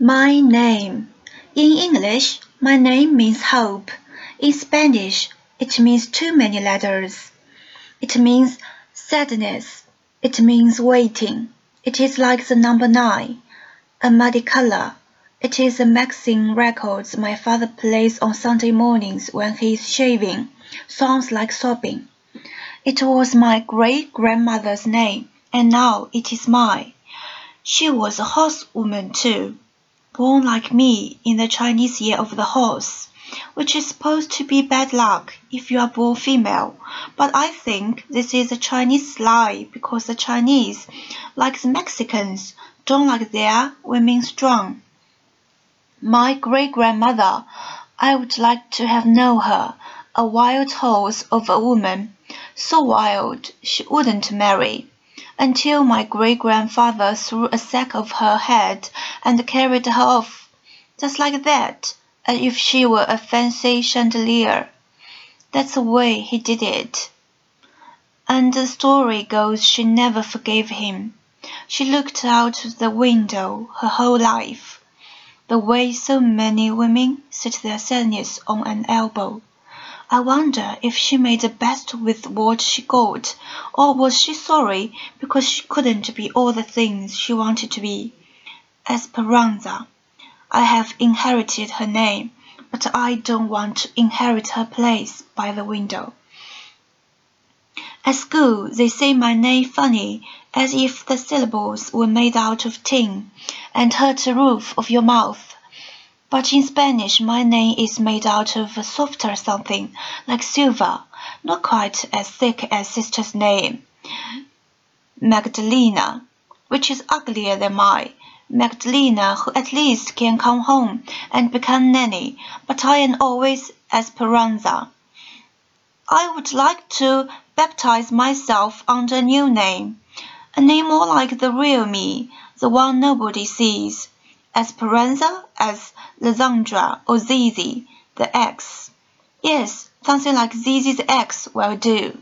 My name. In English, my name means hope. In Spanish, it means too many letters. It means sadness. It means waiting. It is like the number nine, a muddy color. It is a magazine records my father plays on Sunday mornings when he is shaving. Sounds like sobbing. It was my great grandmother's name, and now it is mine. She was a horsewoman too, born like me in the Chinese year of the horse, which is supposed to be bad luck if you are born female. But I think this is a Chinese lie because the Chinese, like the Mexicans, don't like their women strong. My great grandmother, I would like to have known her, a wild horse of a woman, so wild she wouldn't marry until my great grandfather threw a sack over her head and carried her off, just like that, as if she were a fancy chandelier. That's the way he did it. And the story goes she never forgave him. She looked out the window her whole life, the way so many women sit their sadness on an elbow. I wonder if she made the best with what she got, or was she sorry because she couldn't be all the things she wanted to be? Esperanza. I have inherited her name, but I don't want to inherit her place by the window. At school they say my name funny, as if the syllables were made out of tin, and hurt the roof of your mouth. But in Spanish my name is made out of a softer something, like silver, not quite as thick as sister's name, Magdalena, which is uglier than mine. Magdalena, who at least can come home and become Nenny, but I am always Esperanza. I would like to baptize myself under a new name, a name more like the real me, the one nobody sees. Esperanza as Lisandra or Zeze, the X. Yes, something like Zeze's X will do.